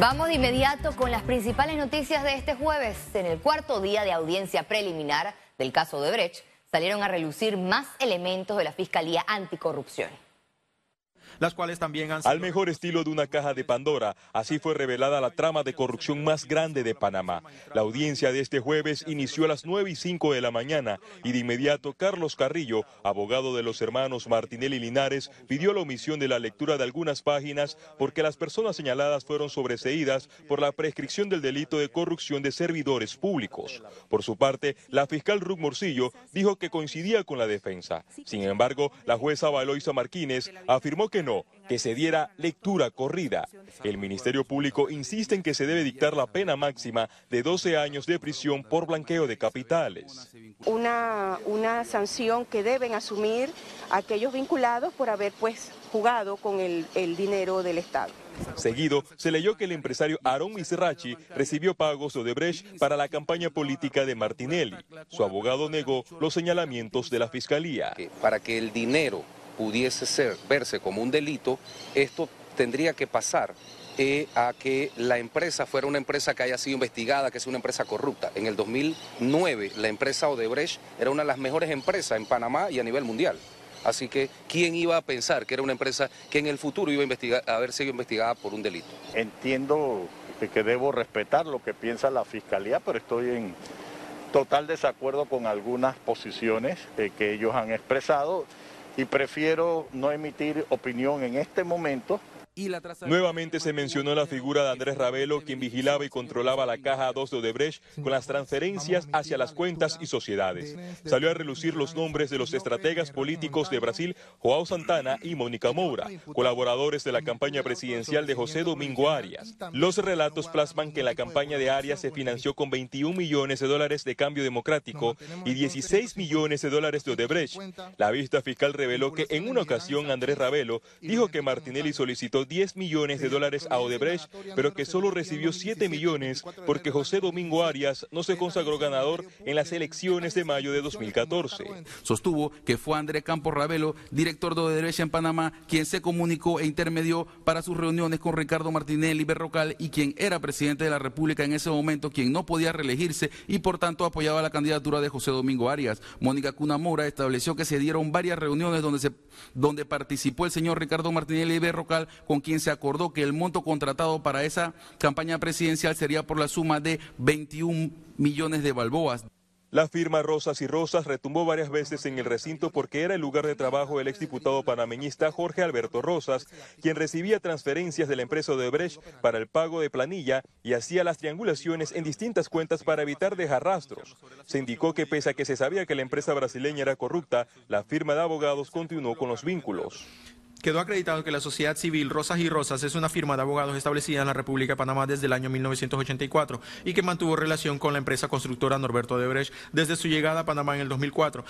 Vamos de inmediato con las principales noticias de este jueves. En el cuarto día de audiencia preliminar del caso de Brecht, salieron a relucir más elementos de la Fiscalía Anticorrupción las cuales también han Al mejor estilo de una caja de Pandora, así fue revelada la trama de corrupción más grande de Panamá. La audiencia de este jueves inició a las 9 y 5 de la mañana y de inmediato Carlos Carrillo, abogado de los hermanos Martinelli Linares, pidió la omisión de la lectura de algunas páginas porque las personas señaladas fueron sobreseídas por la prescripción del delito de corrupción de servidores públicos. Por su parte, la fiscal Ruth Morcillo dijo que coincidía con la defensa. Sin embargo, la jueza Valoisa Martínez afirmó que no que se diera lectura corrida. El Ministerio Público insiste en que se debe dictar la pena máxima de 12 años de prisión por blanqueo de capitales. Una, una sanción que deben asumir aquellos vinculados por haber pues jugado con el, el dinero del Estado. Seguido, se leyó que el empresario Aaron Miserrachi recibió pagos de Odebrecht para la campaña política de Martinelli. Su abogado negó los señalamientos de la fiscalía. Para que el dinero pudiese ser, verse como un delito, esto tendría que pasar eh, a que la empresa fuera una empresa que haya sido investigada, que sea una empresa corrupta. En el 2009 la empresa Odebrecht era una de las mejores empresas en Panamá y a nivel mundial. Así que, ¿quién iba a pensar que era una empresa que en el futuro iba a, investigar, a haber sido investigada por un delito? Entiendo que debo respetar lo que piensa la Fiscalía, pero estoy en total desacuerdo con algunas posiciones eh, que ellos han expresado y prefiero no emitir opinión en este momento Nuevamente se mencionó la figura de Andrés Ravelo, quien vigilaba y controlaba la caja 2 de Odebrecht con las transferencias hacia las cuentas y sociedades. Salió a relucir los nombres de los estrategas políticos de Brasil, Joao Santana y Mónica Moura, colaboradores de la campaña presidencial de José Domingo Arias. Los relatos plasman que la campaña de Arias se financió con 21 millones de dólares de cambio democrático y 16 millones de dólares de Odebrecht. La vista fiscal reveló que en una ocasión Andrés Ravelo dijo que Martinelli solicitó 10 millones de dólares a Odebrecht, pero que solo recibió 7 millones porque José Domingo Arias no se consagró ganador en las elecciones de mayo de 2014. Sostuvo que fue Andrés Campos Ravelo, director de Odebrecht en Panamá, quien se comunicó e intermedió para sus reuniones con Ricardo Martinelli Berrocal y quien era presidente de la República en ese momento, quien no podía reelegirse y por tanto apoyaba la candidatura de José Domingo Arias. Mónica Cunamora estableció que se dieron varias reuniones donde, se, donde participó el señor Ricardo Martinelli Berrocal con quien se acordó que el monto contratado para esa campaña presidencial sería por la suma de 21 millones de balboas. La firma Rosas y Rosas retumbó varias veces en el recinto porque era el lugar de trabajo del exdiputado panameñista Jorge Alberto Rosas, quien recibía transferencias de la empresa Odebrecht para el pago de planilla y hacía las triangulaciones en distintas cuentas para evitar dejar rastros. Se indicó que pese a que se sabía que la empresa brasileña era corrupta, la firma de abogados continuó con los vínculos. Quedó acreditado que la sociedad civil Rosas y Rosas es una firma de abogados establecida en la República de Panamá desde el año 1984 y que mantuvo relación con la empresa constructora Norberto Debrecht desde su llegada a Panamá en el 2004.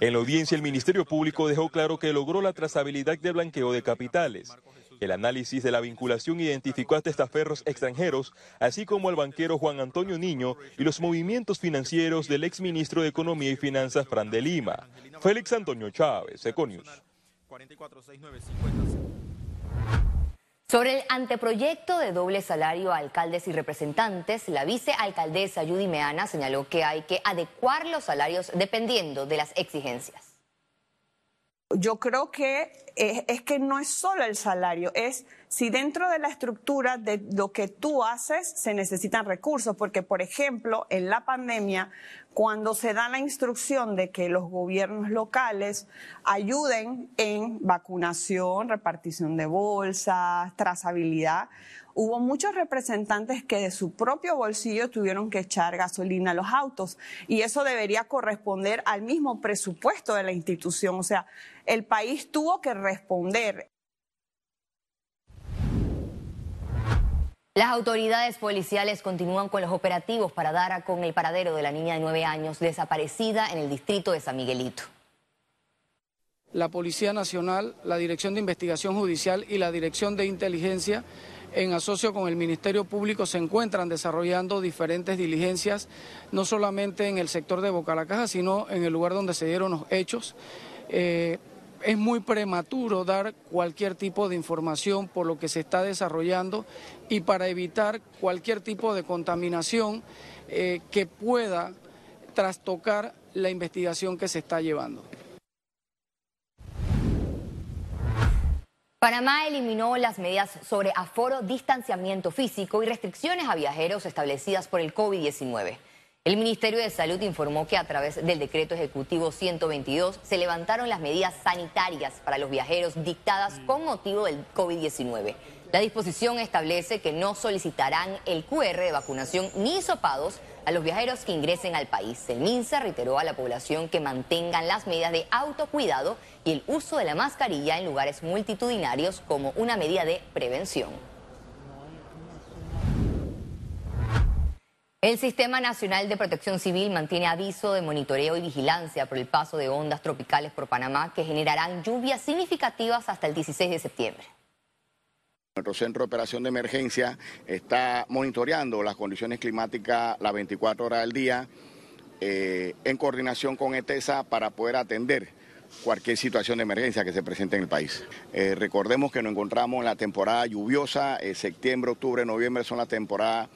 En la audiencia, el Ministerio Público dejó claro que logró la trazabilidad de blanqueo de capitales. El análisis de la vinculación identificó a testaferros extranjeros, así como al banquero Juan Antonio Niño y los movimientos financieros del exministro de Economía y Finanzas Fran de Lima. Félix Antonio Chávez, Econius. Sobre el anteproyecto de doble salario a alcaldes y representantes, la vicealcaldesa Judy Meana señaló que hay que adecuar los salarios dependiendo de las exigencias. Yo creo que es, que no es solo el salario, es si dentro de la estructura de lo que tú haces se necesitan recursos, porque por ejemplo, en la pandemia, cuando se da la instrucción de que los gobiernos locales ayuden en vacunación, repartición de bolsas, trazabilidad, hubo muchos representantes que de su propio bolsillo tuvieron que echar gasolina a los autos y eso debería corresponder al mismo presupuesto de la institución. O sea, el país tuvo que responder. Las autoridades policiales continúan con los operativos para dar con el paradero de la niña de nueve años desaparecida en el distrito de San Miguelito. La Policía Nacional, la Dirección de Investigación Judicial y la Dirección de Inteligencia en asocio con el Ministerio Público, se encuentran desarrollando diferentes diligencias, no solamente en el sector de Boca la Caja, sino en el lugar donde se dieron los hechos. Eh, es muy prematuro dar cualquier tipo de información por lo que se está desarrollando y para evitar cualquier tipo de contaminación eh, que pueda trastocar la investigación que se está llevando. Panamá eliminó las medidas sobre aforo, distanciamiento físico y restricciones a viajeros establecidas por el COVID-19. El Ministerio de Salud informó que a través del decreto ejecutivo 122 se levantaron las medidas sanitarias para los viajeros dictadas con motivo del COVID-19. La disposición establece que no solicitarán el QR de vacunación ni sopados a los viajeros que ingresen al país. El MINSA reiteró a la población que mantengan las medidas de autocuidado y el uso de la mascarilla en lugares multitudinarios como una medida de prevención. El Sistema Nacional de Protección Civil mantiene aviso de monitoreo y vigilancia por el paso de ondas tropicales por Panamá que generarán lluvias significativas hasta el 16 de septiembre. Nuestro centro de operación de emergencia está monitoreando las condiciones climáticas las 24 horas del día eh, en coordinación con ETESA para poder atender cualquier situación de emergencia que se presente en el país. Eh, recordemos que nos encontramos en la temporada lluviosa, eh, septiembre, octubre, noviembre son las temporadas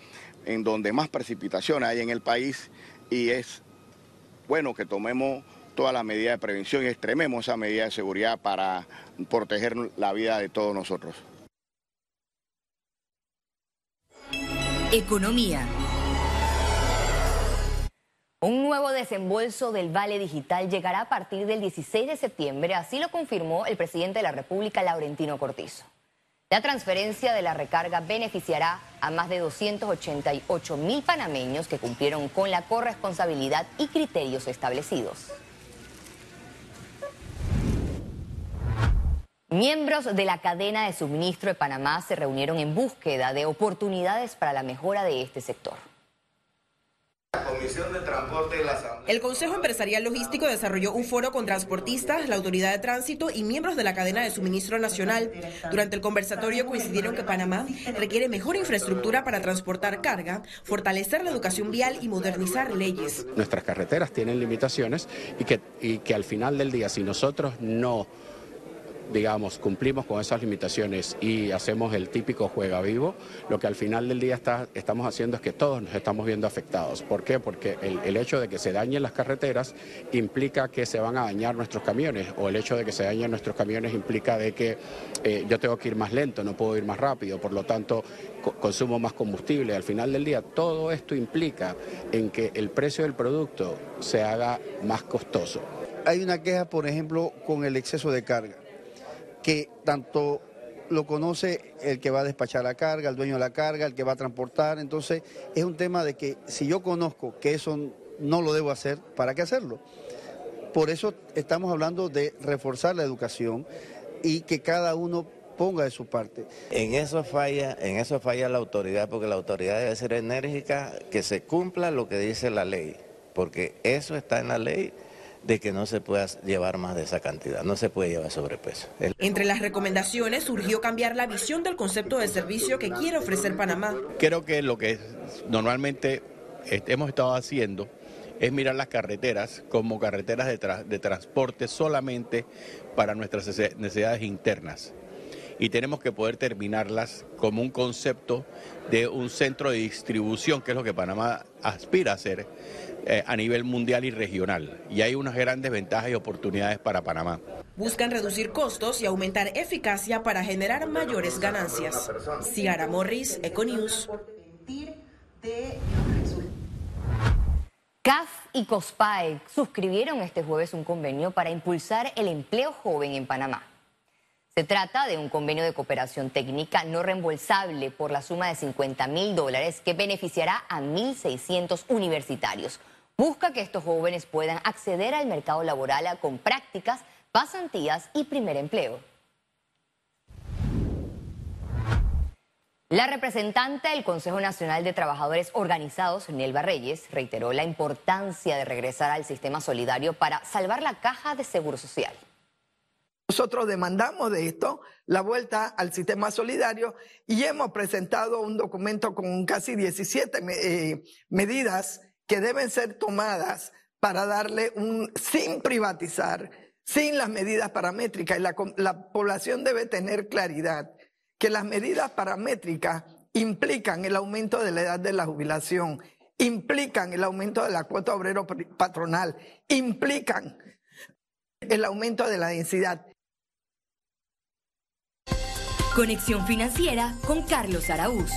en donde más precipitación hay en el país y es bueno que tomemos todas las medidas de prevención y extrememos esa medida de seguridad para proteger la vida de todos nosotros. Economía. Un nuevo desembolso del Vale Digital llegará a partir del 16 de septiembre, así lo confirmó el presidente de la República, Laurentino Cortizo. La transferencia de la recarga beneficiará a más de 288 mil panameños que cumplieron con la corresponsabilidad y criterios establecidos. Miembros de la cadena de suministro de Panamá se reunieron en búsqueda de oportunidades para la mejora de este sector. El Consejo Empresarial Logístico desarrolló un foro con transportistas, la Autoridad de Tránsito y miembros de la cadena de suministro nacional. Durante el conversatorio coincidieron que Panamá requiere mejor infraestructura para transportar carga, fortalecer la educación vial y modernizar leyes. Nuestras carreteras tienen limitaciones y que, y que al final del día, si nosotros no digamos, cumplimos con esas limitaciones y hacemos el típico juega vivo, lo que al final del día está, estamos haciendo es que todos nos estamos viendo afectados. ¿Por qué? Porque el, hecho de que se dañen las carreteras implica que se van a dañar nuestros camiones o el hecho de que se dañen nuestros camiones implica de que eh, yo tengo que ir más lento, no puedo ir más rápido, por lo tanto consumo más combustible. Al final del día todo esto implica en que el precio del producto se haga más costoso. Hay una queja, por ejemplo, con el exceso de carga que tanto lo conoce el que va a despachar la carga, el dueño de la carga, el que va a transportar. Entonces, es un tema de que si yo conozco que eso no lo debo hacer, ¿para qué hacerlo? Por eso estamos hablando de reforzar la educación y que cada uno ponga de su parte. En eso falla, en eso falla la autoridad, porque la autoridad debe ser enérgica, que se cumpla lo que dice la ley, porque eso está en la ley de que no se pueda llevar más de esa cantidad, no se puede llevar sobrepeso. Entre las recomendaciones surgió cambiar la visión del concepto de servicio que quiere ofrecer Panamá. Creo que lo que normalmente hemos estado haciendo es mirar las carreteras como carreteras de, de transporte solamente para nuestras necesidades internas y tenemos que poder terminarlas como un concepto de un centro de distribución, que es lo que Panamá aspira a hacer eh, a nivel mundial y regional. Y hay unas grandes ventajas y oportunidades para Panamá. Buscan reducir costos y aumentar eficacia para generar mayores ganancias. Ciara Morris, Econews. CAF y COSPAE suscribieron este jueves un convenio para impulsar el empleo joven en Panamá. Se trata de un convenio de cooperación técnica no reembolsable por la suma de 50 mil dólares que beneficiará a 1.600 universitarios busca que estos jóvenes puedan acceder al mercado laboral con prácticas, pasantías y primer empleo. La representante del Consejo Nacional de Trabajadores Organizados, Nelva Reyes, reiteró la importancia de regresar al sistema solidario para salvar la caja de seguro social. Nosotros demandamos de esto la vuelta al sistema solidario y hemos presentado un documento con casi 17 eh, medidas que deben ser tomadas para darle un, sin privatizar, sin las medidas paramétricas. Y la, la población debe tener claridad que las medidas paramétricas implican el aumento de la edad de la jubilación, implican el aumento de la cuota obrero patronal, implican el aumento de la densidad. Conexión financiera con Carlos Araúz.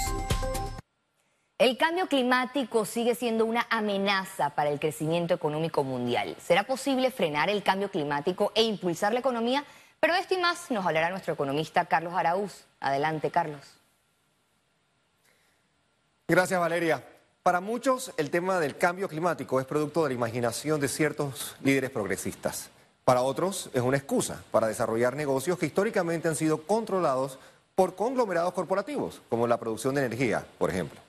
El cambio climático sigue siendo una amenaza para el crecimiento económico mundial. ¿Será posible frenar el cambio climático e impulsar la economía? Pero de esto y más nos hablará nuestro economista Carlos Araúz. Adelante, Carlos. Gracias, Valeria. Para muchos, el tema del cambio climático es producto de la imaginación de ciertos líderes progresistas. Para otros, es una excusa para desarrollar negocios que históricamente han sido controlados por conglomerados corporativos, como la producción de energía, por ejemplo.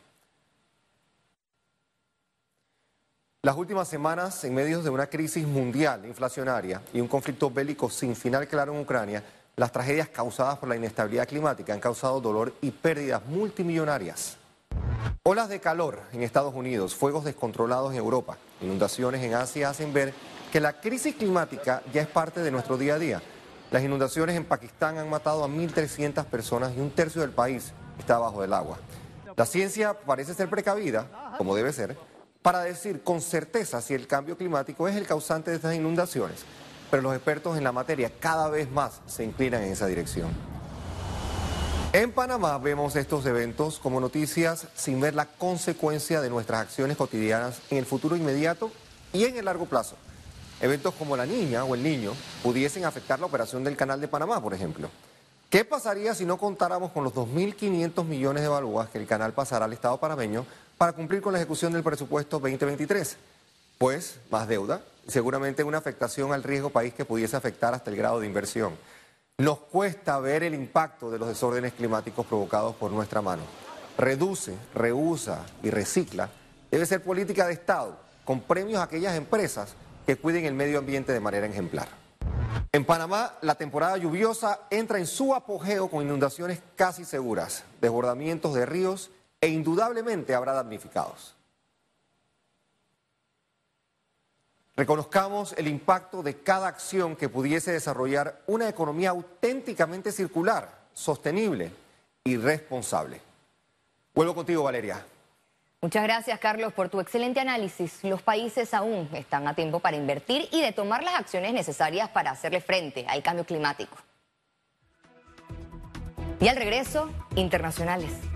Las últimas semanas, en medio de una crisis mundial inflacionaria y un conflicto bélico sin final claro en Ucrania, las tragedias causadas por la inestabilidad climática han causado dolor y pérdidas multimillonarias. Olas de calor en Estados Unidos, fuegos descontrolados en Europa, inundaciones en Asia hacen ver que la crisis climática ya es parte de nuestro día a día. Las inundaciones en Pakistán han matado a 1.300 personas y un tercio del país está bajo el agua. La ciencia parece ser precavida, como debe ser, para decir con certeza si el cambio climático es el causante de estas inundaciones, pero los expertos en la materia cada vez más se inclinan en esa dirección. En Panamá vemos estos eventos como noticias sin ver la consecuencia de nuestras acciones cotidianas en el futuro inmediato y en el largo plazo. Eventos como la niña o el niño pudiesen afectar la operación del canal de Panamá, por ejemplo. ¿Qué pasaría si no contáramos con los 2.500 millones de balúas que el canal pasará al Estado panameño para cumplir con la ejecución del presupuesto 2023. Pues más deuda seguramente una afectación al riesgo país que pudiese afectar hasta el grado de inversión. Nos cuesta ver el impacto de los desórdenes climáticos provocados por nuestra mano. Reduce, reusa y recicla debe ser política de Estado, con premios a aquellas empresas que cuiden el medio ambiente de manera ejemplar. En Panamá, la temporada lluviosa entra en su apogeo con inundaciones casi seguras, desbordamientos de ríos e indudablemente habrá damnificados. Reconozcamos el impacto de cada acción que pudiese desarrollar una economía auténticamente circular, sostenible y responsable. Vuelvo contigo, Valeria. Muchas gracias, Carlos, por tu excelente análisis. Los países aún están a tiempo para invertir y de tomar las acciones necesarias para hacerle frente al cambio climático. Y al regreso, internacionales.